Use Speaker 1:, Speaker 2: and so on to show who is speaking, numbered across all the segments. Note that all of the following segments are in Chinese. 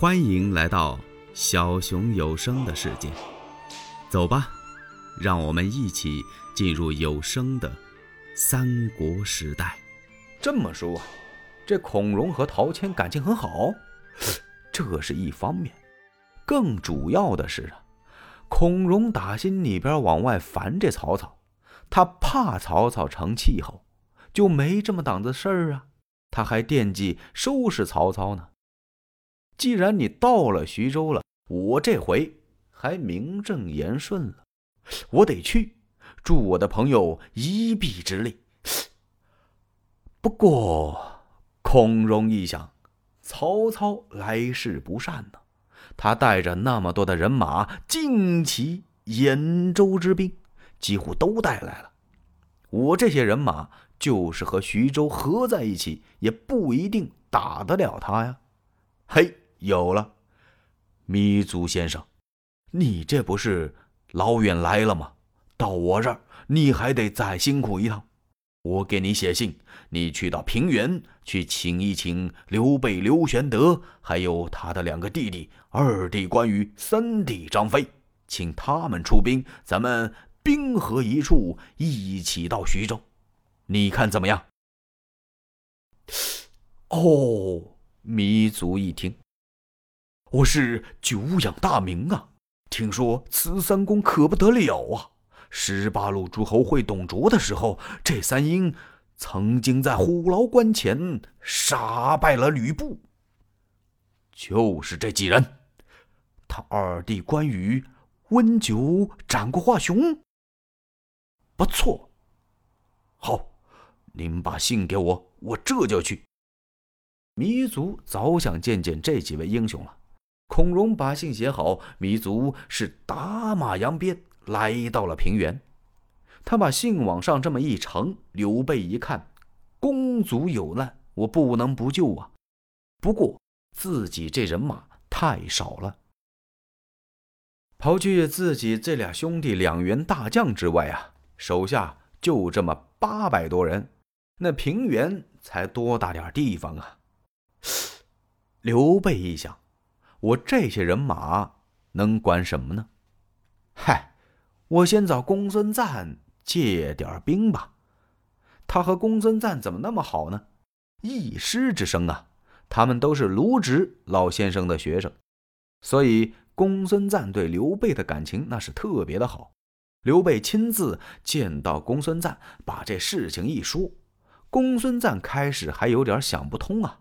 Speaker 1: 欢迎来到小熊有声的世界，走吧，让我们一起进入有声的三国时代。
Speaker 2: 这么说，这孔融和陶谦感情很好，这是一方面。更主要的是啊，孔融打心里边往外烦这曹操，他怕曹操成气候，就没这么档子事儿啊。他还惦记收拾曹操呢。既然你到了徐州了，我这回还名正言顺了，我得去助我的朋友一臂之力。不过，孔融一想，曹操来势不善呢，他带着那么多的人马，旌旗兖州之兵，几乎都带来了。我这些人马就是和徐州合在一起，也不一定打得了他呀。嘿！有了，糜竺先生，你这不是老远来了吗？到我这儿，你还得再辛苦一趟。我给你写信，你去到平原去请一请刘备、刘玄德，还有他的两个弟弟，二弟关羽，三弟张飞，请他们出兵，咱们兵合一处，一起到徐州。你看怎么样？哦，糜竺一听。我是久仰大名啊！听说此三公可不得了啊！十八路诸侯会董卓的时候，这三英曾经在虎牢关前杀败了吕布。就是这几人，他二弟关羽温酒斩过华雄。不错，好，您把信给我，我这就去。糜竺早想见见这几位英雄了。孔融把信写好，糜竺是打马扬鞭来到了平原。他把信往上这么一呈，刘备一看，公族有难，我不能不救啊。不过自己这人马太少了，刨去自己这俩兄弟两员大将之外啊，手下就这么八百多人，那平原才多大点地方啊？刘备一想。我这些人马能管什么呢？嗨，我先找公孙瓒借点兵吧。他和公孙瓒怎么那么好呢？一师之生啊，他们都是卢植老先生的学生，所以公孙瓒对刘备的感情那是特别的好。刘备亲自见到公孙瓒，把这事情一说，公孙瓒开始还有点想不通啊。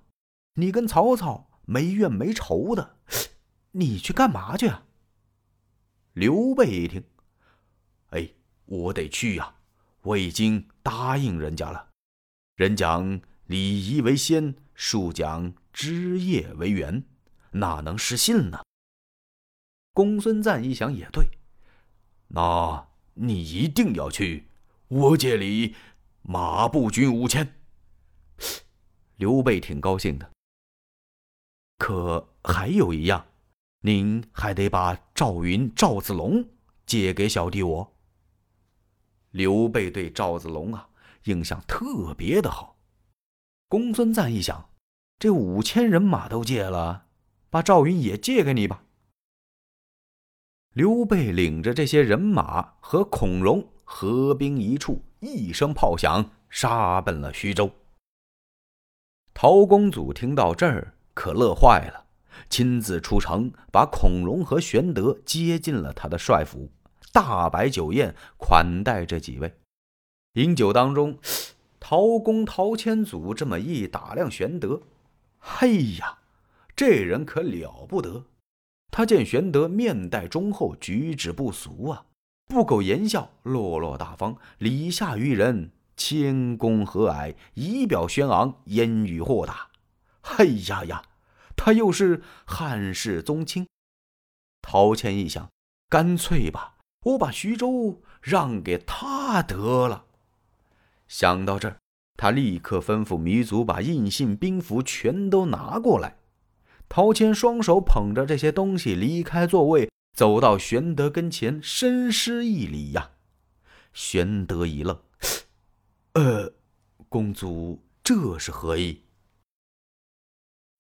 Speaker 2: 你跟曹操？没怨没仇的，你去干嘛去啊？刘备一听，哎，我得去呀！我已经答应人家了。人讲礼仪为先，树讲枝叶为源，哪能失信呢？公孙瓒一想也对，那你一定要去，我这里马步军五千。刘备挺高兴的。可还有一样，您还得把赵云、赵子龙借给小弟我。刘备对赵子龙啊印象特别的好。公孙瓒一想，这五千人马都借了，把赵云也借给你吧。刘备领着这些人马和孔融合兵一处，一声炮响，杀奔了徐州。陶公祖听到这儿。可乐坏了，亲自出城，把孔融和玄德接进了他的帅府，大摆酒宴款待这几位。饮酒当中，陶公陶谦祖这么一打量玄德，嘿呀，这人可了不得！他见玄德面带忠厚，举止不俗啊，不苟言笑，落落大方，礼下于人，谦恭和蔼，仪表轩昂，言语豁达。嘿呀呀！他又是汉室宗亲，陶谦一想，干脆吧，我把徐州让给他得了。想到这儿，他立刻吩咐糜竺把印信、兵符全都拿过来。陶谦双手捧着这些东西离开座位，走到玄德跟前，深施一礼呀。玄德一愣：“呃，公祖这是何意？”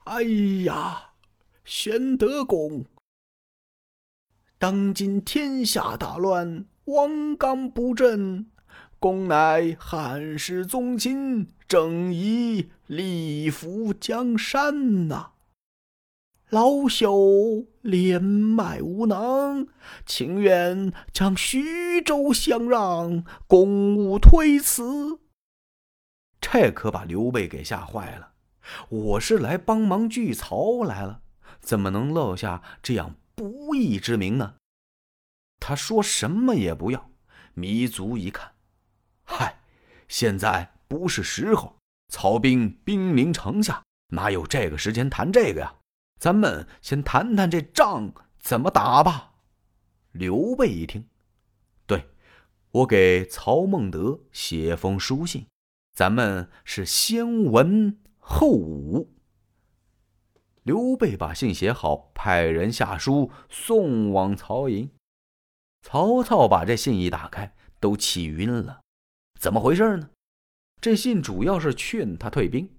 Speaker 2: 哎呀，玄德公。当今天下大乱，王纲不振，公乃汉室宗亲，正义立福江山呐。老朽连脉无能，情愿将徐州相让，公务推辞。这可把刘备给吓坏了。我是来帮忙聚曹来了，怎么能落下这样不义之名呢？他说什么也不要。糜竺一看，嗨，现在不是时候，曹兵兵临城下，哪有这个时间谈这个呀？咱们先谈谈这仗怎么打吧。刘备一听，对，我给曹孟德写封书信，咱们是先文后武。刘备把信写好，派人下书送往曹营。曹操把这信一打开，都气晕了。怎么回事呢？这信主要是劝他退兵。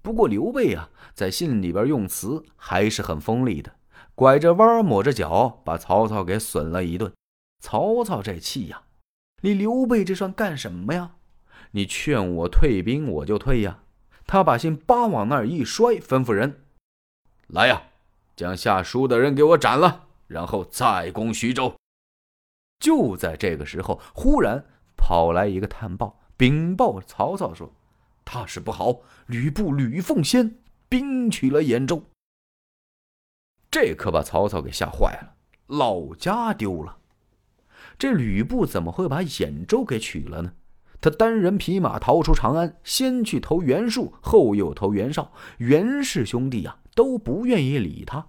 Speaker 2: 不过刘备啊，在信里边用词还是很锋利的，拐着弯抹着角，把曹操给损了一顿。曹操这气呀，你刘备这算干什么呀？你劝我退兵，我就退呀。他把信叭往那儿一摔，吩咐人：“来呀，将下书的人给我斩了，然后再攻徐州。”就在这个时候，忽然跑来一个探报，禀报曹操说。大事不好！吕布吕奉先兵取了兖州，这可把曹操给吓坏了，老家丢了。这吕布怎么会把兖州给取了呢？他单人匹马逃出长安，先去投袁术，后又投袁绍。袁氏兄弟啊都不愿意理他，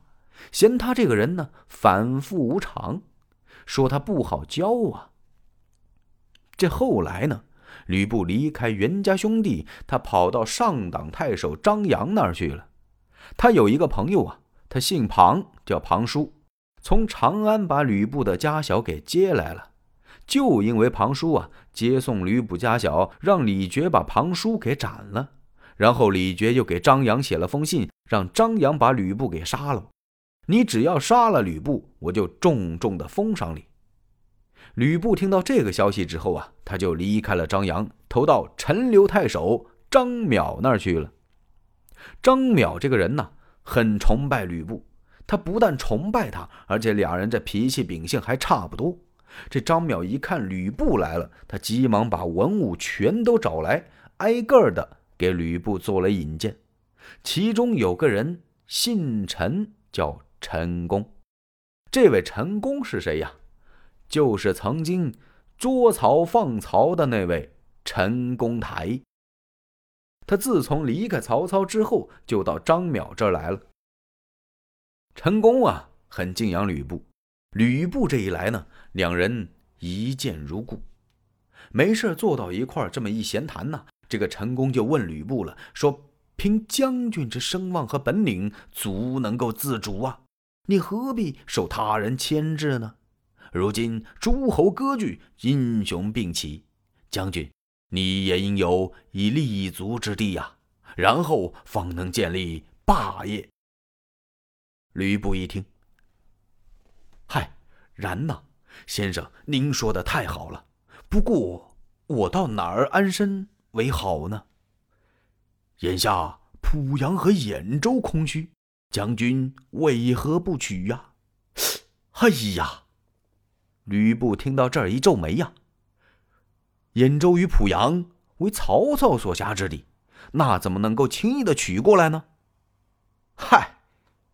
Speaker 2: 嫌他这个人呢反复无常，说他不好教啊。这后来呢？吕布离开袁家兄弟，他跑到上党太守张扬那儿去了。他有一个朋友啊，他姓庞，叫庞叔，从长安把吕布的家小给接来了。就因为庞叔啊接送吕布家小，让李傕把庞叔给斩了。然后李傕又给张扬写了封信，让张扬把吕布给杀了。你只要杀了吕布，我就重重的封赏你。吕布听到这个消息之后啊，他就离开了张扬，投到陈留太守张邈那儿去了。张邈这个人呢，很崇拜吕布，他不但崇拜他，而且俩人这脾气秉性还差不多。这张邈一看吕布来了，他急忙把文武全都找来，挨个的给吕布做了引荐。其中有个人姓陈，叫陈宫。这位陈宫是谁呀？就是曾经捉曹放曹的那位陈公台。他自从离开曹操之后，就到张邈这儿来了。陈宫啊，很敬仰吕布。吕布这一来呢，两人一见如故。没事坐到一块儿，这么一闲谈呢，这个陈宫就问吕布了，说：“凭将军之声望和本领，足能够自主啊，你何必受他人牵制呢？”如今诸侯割据，英雄并起，将军，你也应有以立足之地呀，然后方能建立霸业。吕布一听，嗨，然呐，先生，您说的太好了。不过我到哪儿安身为好呢？眼下濮阳和兖州空虚，将军为何不取呀？哎呀！吕布听到这儿，一皱眉呀。兖州与濮阳为曹操所辖之地，那怎么能够轻易的取过来呢？嗨，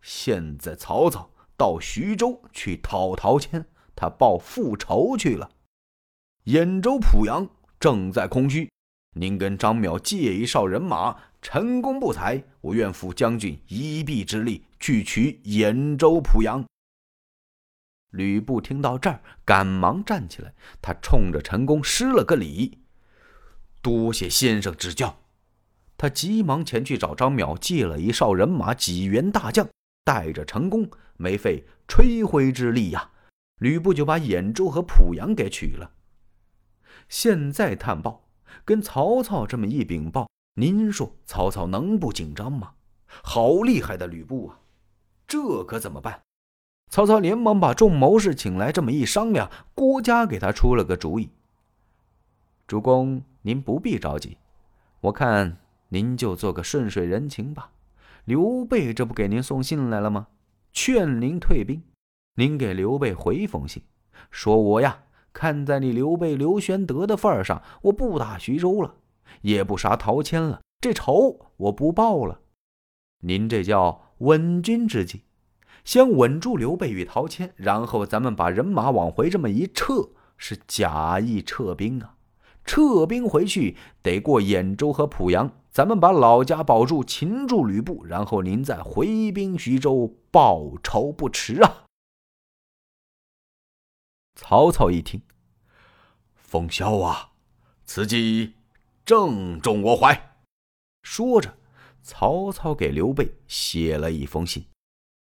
Speaker 2: 现在曹操到徐州去讨陶谦，他报复仇去了。兖州、濮阳正在空虚，您跟张邈借一哨人马，成功不才，我愿付将军一臂之力去取兖州、濮阳。吕布听到这儿，赶忙站起来，他冲着陈宫施了个礼：“多谢先生指教。”他急忙前去找张邈借了一哨人马，几员大将，带着成功，没费吹灰之力呀，吕布就把兖州和濮阳给取了。现在探报跟曹操这么一禀报，您说曹操能不紧张吗？好厉害的吕布啊！这可怎么办？曹操连忙把众谋士请来，这么一商量，郭嘉给他出了个主意：“主公，您不必着急，我看您就做个顺水人情吧。刘备这不给您送信来了吗？劝您退兵。您给刘备回封信，说我呀，看在你刘备刘玄德的份上，我不打徐州了，也不杀陶谦了，这仇我不报了。您这叫稳军之计。”先稳住刘备与陶谦，然后咱们把人马往回这么一撤，是假意撤兵啊。撤兵回去得过兖州和濮阳，咱们把老家保住，擒住吕布，然后您再回兵徐州报仇不迟啊。曹操一听，奉孝啊，此计正中我怀。说着，曹操给刘备写了一封信。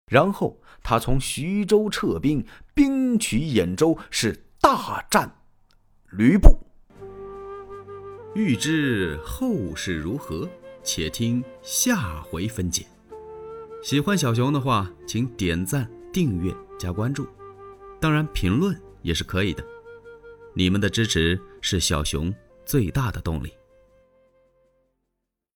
Speaker 2: 然后他从徐州撤兵，兵取兖州，是大战吕布。
Speaker 1: 欲知后事如何，且听下回分解。喜欢小熊的话，请点赞、订阅、加关注，当然评论也是可以的。你们的支持是小熊最大的动力。